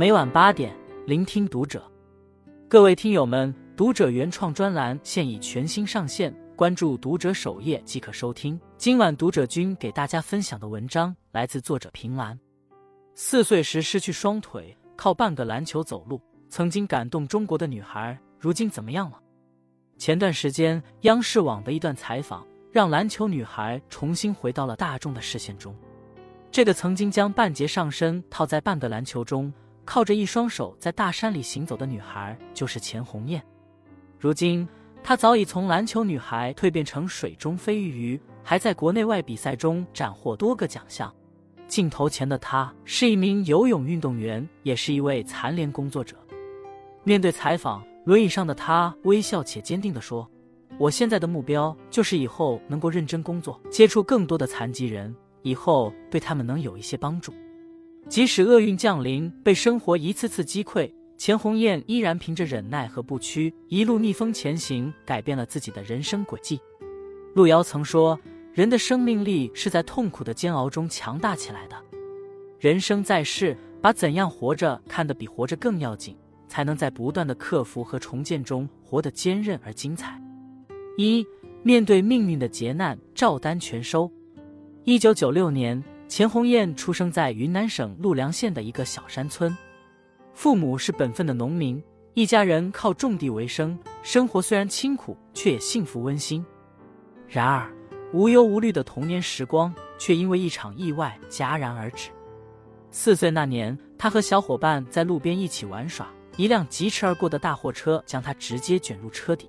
每晚八点，聆听读者。各位听友们，读者原创专栏现已全新上线，关注读者首页即可收听。今晚读者君给大家分享的文章来自作者平兰。四岁时失去双腿，靠半个篮球走路，曾经感动中国的女孩，如今怎么样了？前段时间，央视网的一段采访，让篮球女孩重新回到了大众的视线中。这个曾经将半截上身套在半个篮球中，靠着一双手在大山里行走的女孩，就是钱红艳。如今，她早已从篮球女孩蜕变成水中飞鱼，还在国内外比赛中斩获多个奖项。镜头前的她是一名游泳运动员，也是一位残联工作者。面对采访，轮椅上的她微笑且坚定地说：“我现在的目标就是以后能够认真工作，接触更多的残疾人。”以后对他们能有一些帮助，即使厄运降临，被生活一次次击溃，钱红艳依然凭着忍耐和不屈，一路逆风前行，改变了自己的人生轨迹。路遥曾说：“人的生命力是在痛苦的煎熬中强大起来的。”人生在世，把怎样活着看得比活着更要紧，才能在不断的克服和重建中活得坚韧而精彩。一面对命运的劫难，照单全收。一九九六年，钱红艳出生在云南省陆良县的一个小山村，父母是本分的农民，一家人靠种地为生，生活虽然清苦，却也幸福温馨。然而，无忧无虑的童年时光却因为一场意外戛然而止。四岁那年，他和小伙伴在路边一起玩耍，一辆疾驰而过的大货车将他直接卷入车底，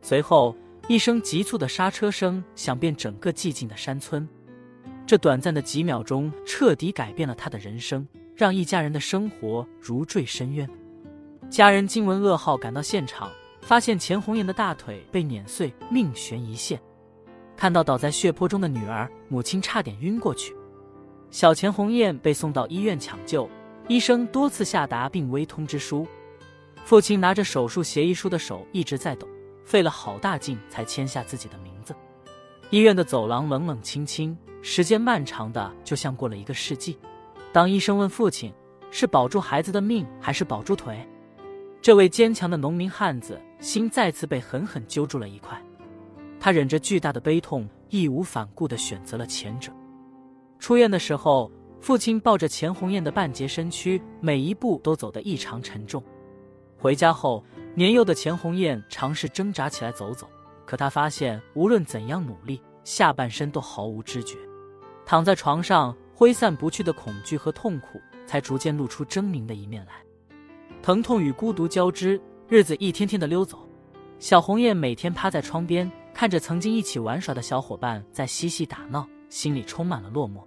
随后一声急促的刹车声响遍整个寂静的山村。这短暂的几秒钟，彻底改变了他的人生，让一家人的生活如坠深渊。家人惊闻噩耗，赶到现场，发现钱红艳的大腿被碾碎，命悬一线。看到倒在血泊中的女儿，母亲差点晕过去。小钱红艳被送到医院抢救，医生多次下达病危通知书。父亲拿着手术协议书的手一直在抖，费了好大劲才签下自己的名字。医院的走廊冷冷清清。时间漫长的就像过了一个世纪。当医生问父亲是保住孩子的命还是保住腿，这位坚强的农民汉子心再次被狠狠揪住了一块。他忍着巨大的悲痛，义无反顾的选择了前者。出院的时候，父亲抱着钱红艳的半截身躯，每一步都走得异常沉重。回家后，年幼的钱红艳尝试挣扎起来走走，可她发现无论怎样努力，下半身都毫无知觉。躺在床上，挥散不去的恐惧和痛苦，才逐渐露出狰狞的一面来。疼痛与孤独交织，日子一天天的溜走。小红艳每天趴在窗边，看着曾经一起玩耍的小伙伴在嬉戏打闹，心里充满了落寞。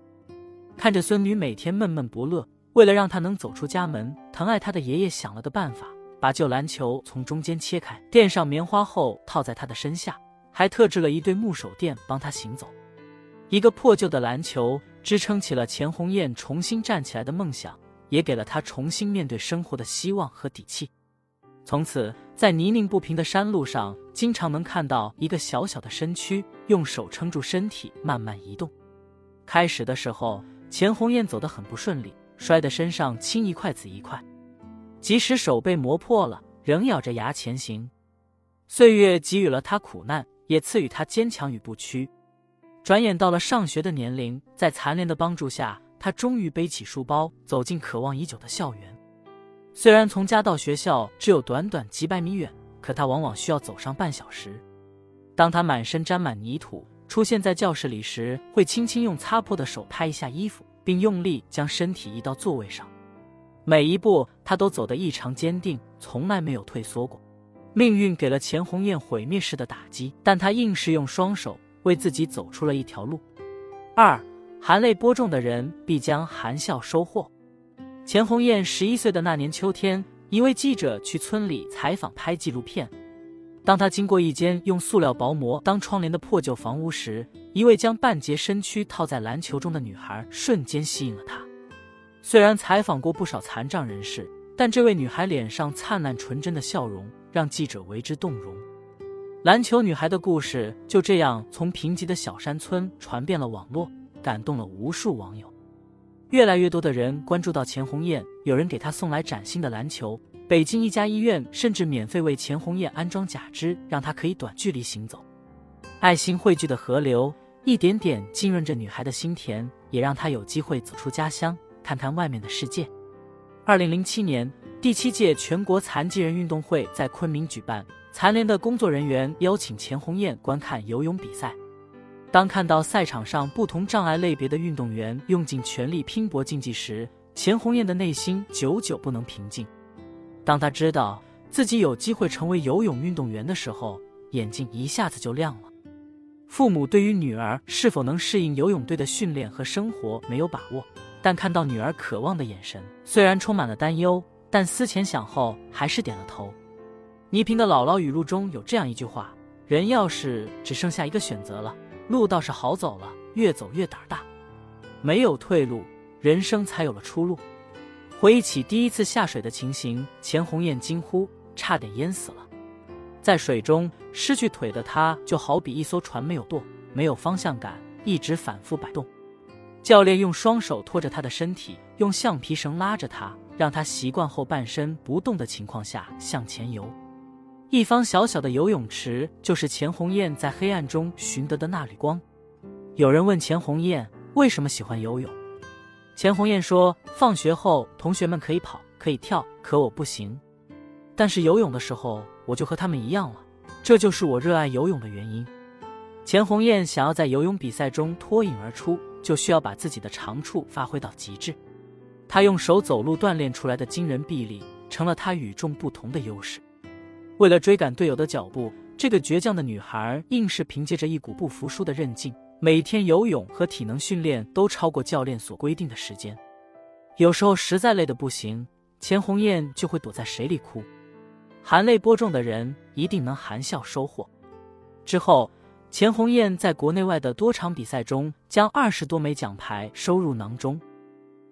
看着孙女每天闷闷不乐，为了让她能走出家门，疼爱她的爷爷想了个办法，把旧篮球从中间切开，垫上棉花后套在她的身下，还特制了一对木手垫帮她行走。一个破旧的篮球支撑起了钱红艳重新站起来的梦想，也给了她重新面对生活的希望和底气。从此，在泥泞不平的山路上，经常能看到一个小小的身躯用手撑住身体慢慢移动。开始的时候，钱红艳走得很不顺利，摔得身上青一块紫一块，即使手被磨破了，仍咬着牙前行。岁月给予了她苦难，也赐予她坚强与不屈。转眼到了上学的年龄，在残联的帮助下，他终于背起书包，走进渴望已久的校园。虽然从家到学校只有短短几百米远，可他往往需要走上半小时。当他满身沾满泥土出现在教室里时，会轻轻用擦破的手拍一下衣服，并用力将身体移到座位上。每一步他都走得异常坚定，从来没有退缩过。命运给了钱红艳毁灭式的打击，但他硬是用双手。为自己走出了一条路。二，含泪播种的人必将含笑收获。钱红艳十一岁的那年秋天，一位记者去村里采访拍纪录片。当他经过一间用塑料薄膜当窗帘的破旧房屋时，一位将半截身躯套在篮球中的女孩瞬间吸引了他。虽然采访过不少残障人士，但这位女孩脸上灿烂纯真的笑容让记者为之动容。篮球女孩的故事就这样从贫瘠的小山村传遍了网络，感动了无数网友。越来越多的人关注到钱红艳，有人给她送来崭新的篮球。北京一家医院甚至免费为钱红艳安装假肢，让她可以短距离行走。爱心汇聚的河流，一点点浸润着女孩的心田，也让她有机会走出家乡，看看外面的世界。二零零七年，第七届全国残疾人运动会在昆明举办，残联的工作人员邀请钱红艳观看游泳比赛。当看到赛场上不同障碍类别的运动员用尽全力拼搏竞技时，钱红艳的内心久久不能平静。当他知道自己有机会成为游泳运动员的时候，眼睛一下子就亮了。父母对于女儿是否能适应游泳队的训练和生活没有把握，但看到女儿渴望的眼神，虽然充满了担忧，但思前想后还是点了头。倪萍的姥姥语录中有这样一句话：“人要是只剩下一个选择了，路倒是好走了，越走越胆大。没有退路，人生才有了出路。”回忆起第一次下水的情形，钱红艳惊呼：“差点淹死了！”在水中失去腿的她，就好比一艘船没有舵，没有方向感，一直反复摆动。教练用双手托着她的身体，用橡皮绳拉着她，让她习惯后半身不动的情况下向前游。一方小小的游泳池，就是钱红艳在黑暗中寻得的那缕光。有人问钱红艳为什么喜欢游泳？钱红艳说：“放学后，同学们可以跑，可以跳，可我不行。但是游泳的时候，我就和他们一样了。这就是我热爱游泳的原因。”钱红艳想要在游泳比赛中脱颖而出，就需要把自己的长处发挥到极致。她用手走路锻炼出来的惊人臂力，成了她与众不同的优势。为了追赶队友的脚步，这个倔强的女孩硬是凭借着一股不服输的韧劲。每天游泳和体能训练都超过教练所规定的时间，有时候实在累得不行，钱红艳就会躲在水里哭。含泪播种的人一定能含笑收获。之后，钱红艳在国内外的多场比赛中将二十多枚奖牌收入囊中。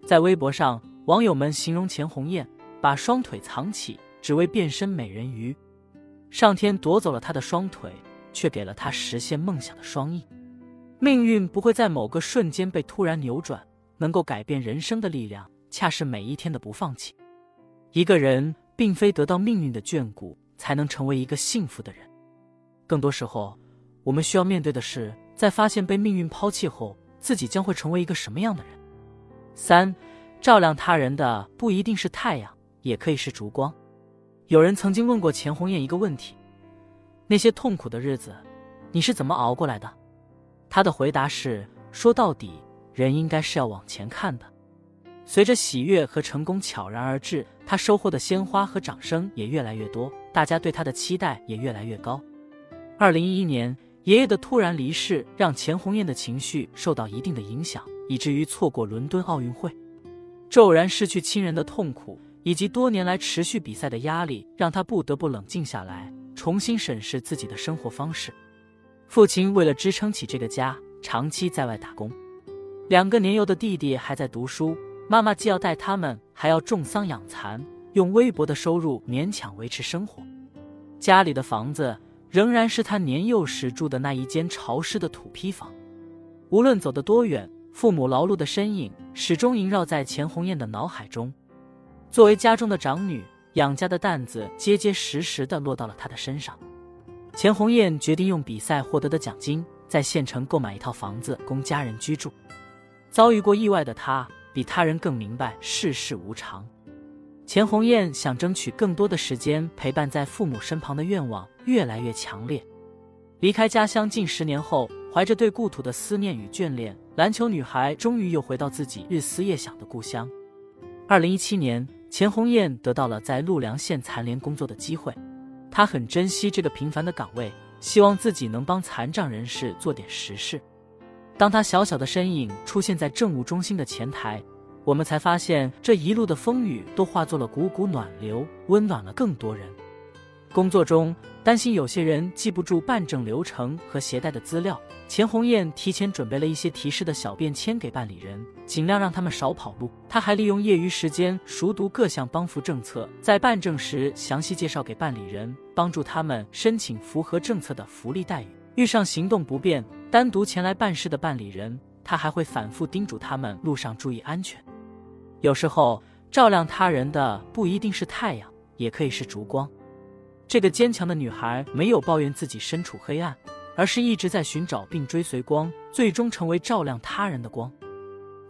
在微博上，网友们形容钱红艳把双腿藏起，只为变身美人鱼。上天夺走了她的双腿，却给了她实现梦想的双翼。命运不会在某个瞬间被突然扭转，能够改变人生的力量，恰是每一天的不放弃。一个人并非得到命运的眷顾才能成为一个幸福的人，更多时候，我们需要面对的是，在发现被命运抛弃后，自己将会成为一个什么样的人。三，照亮他人的不一定是太阳，也可以是烛光。有人曾经问过钱红艳一个问题：那些痛苦的日子，你是怎么熬过来的？他的回答是：说到底，人应该是要往前看的。随着喜悦和成功悄然而至，他收获的鲜花和掌声也越来越多，大家对他的期待也越来越高。二零一一年，爷爷的突然离世让钱红艳的情绪受到一定的影响，以至于错过伦敦奥运会。骤然失去亲人的痛苦，以及多年来持续比赛的压力，让他不得不冷静下来，重新审视自己的生活方式。父亲为了支撑起这个家，长期在外打工。两个年幼的弟弟还在读书，妈妈既要带他们，还要种桑养蚕，用微薄的收入勉强维持生活。家里的房子仍然是他年幼时住的那一间潮湿的土坯房。无论走得多远，父母劳碌的身影始终萦绕在钱红艳的脑海中。作为家中的长女，养家的担子结结实实的落到了她的身上。钱红艳决定用比赛获得的奖金，在县城购买一套房子供家人居住。遭遇过意外的她，比他人更明白世事无常。钱红艳想争取更多的时间陪伴在父母身旁的愿望越来越强烈。离开家乡近十年后，怀着对故土的思念与眷恋，篮球女孩终于又回到自己日思夜想的故乡。二零一七年，钱红艳得到了在陆良县残联工作的机会。她很珍惜这个平凡的岗位，希望自己能帮残障人士做点实事。当她小小的身影出现在政务中心的前台，我们才发现这一路的风雨都化作了股股暖流，温暖了更多人。工作中担心有些人记不住办证流程和携带的资料，钱红艳提前准备了一些提示的小便签给办理人，尽量让他们少跑路。他还利用业余时间熟读各项帮扶政策，在办证时详细介绍给办理人，帮助他们申请符合政策的福利待遇。遇上行动不便、单独前来办事的办理人，他还会反复叮嘱他们路上注意安全。有时候，照亮他人的不一定是太阳，也可以是烛光。这个坚强的女孩没有抱怨自己身处黑暗，而是一直在寻找并追随光，最终成为照亮他人的光。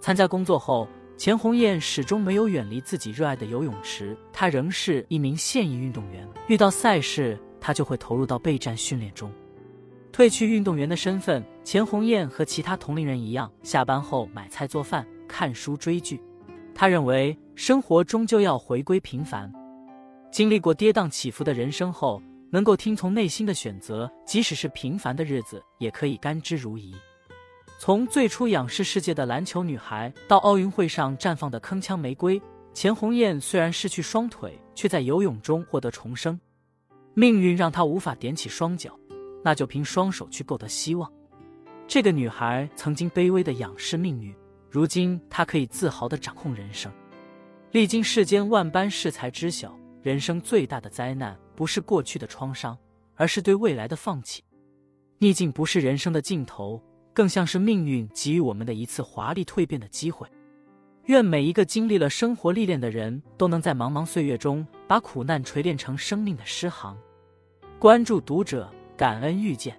参加工作后，钱红艳始终没有远离自己热爱的游泳池，她仍是一名现役运动员。遇到赛事，她就会投入到备战训练中。褪去运动员的身份，钱红艳和其他同龄人一样，下班后买菜做饭、看书追剧。他认为生活终究要回归平凡，经历过跌宕起伏的人生后，能够听从内心的选择，即使是平凡的日子，也可以甘之如饴。从最初仰视世界的篮球女孩，到奥运会上绽放的铿锵玫瑰，钱红艳虽然失去双腿，却在游泳中获得重生。命运让她无法踮起双脚，那就凭双手去够得希望。这个女孩曾经卑微的仰视命运。如今，她可以自豪地掌控人生。历经世间万般事，才知晓人生最大的灾难不是过去的创伤，而是对未来的放弃。逆境不是人生的尽头，更像是命运给予我们的一次华丽蜕变的机会。愿每一个经历了生活历练的人都能在茫茫岁月中，把苦难锤炼成生命的诗行。关注读者，感恩遇见。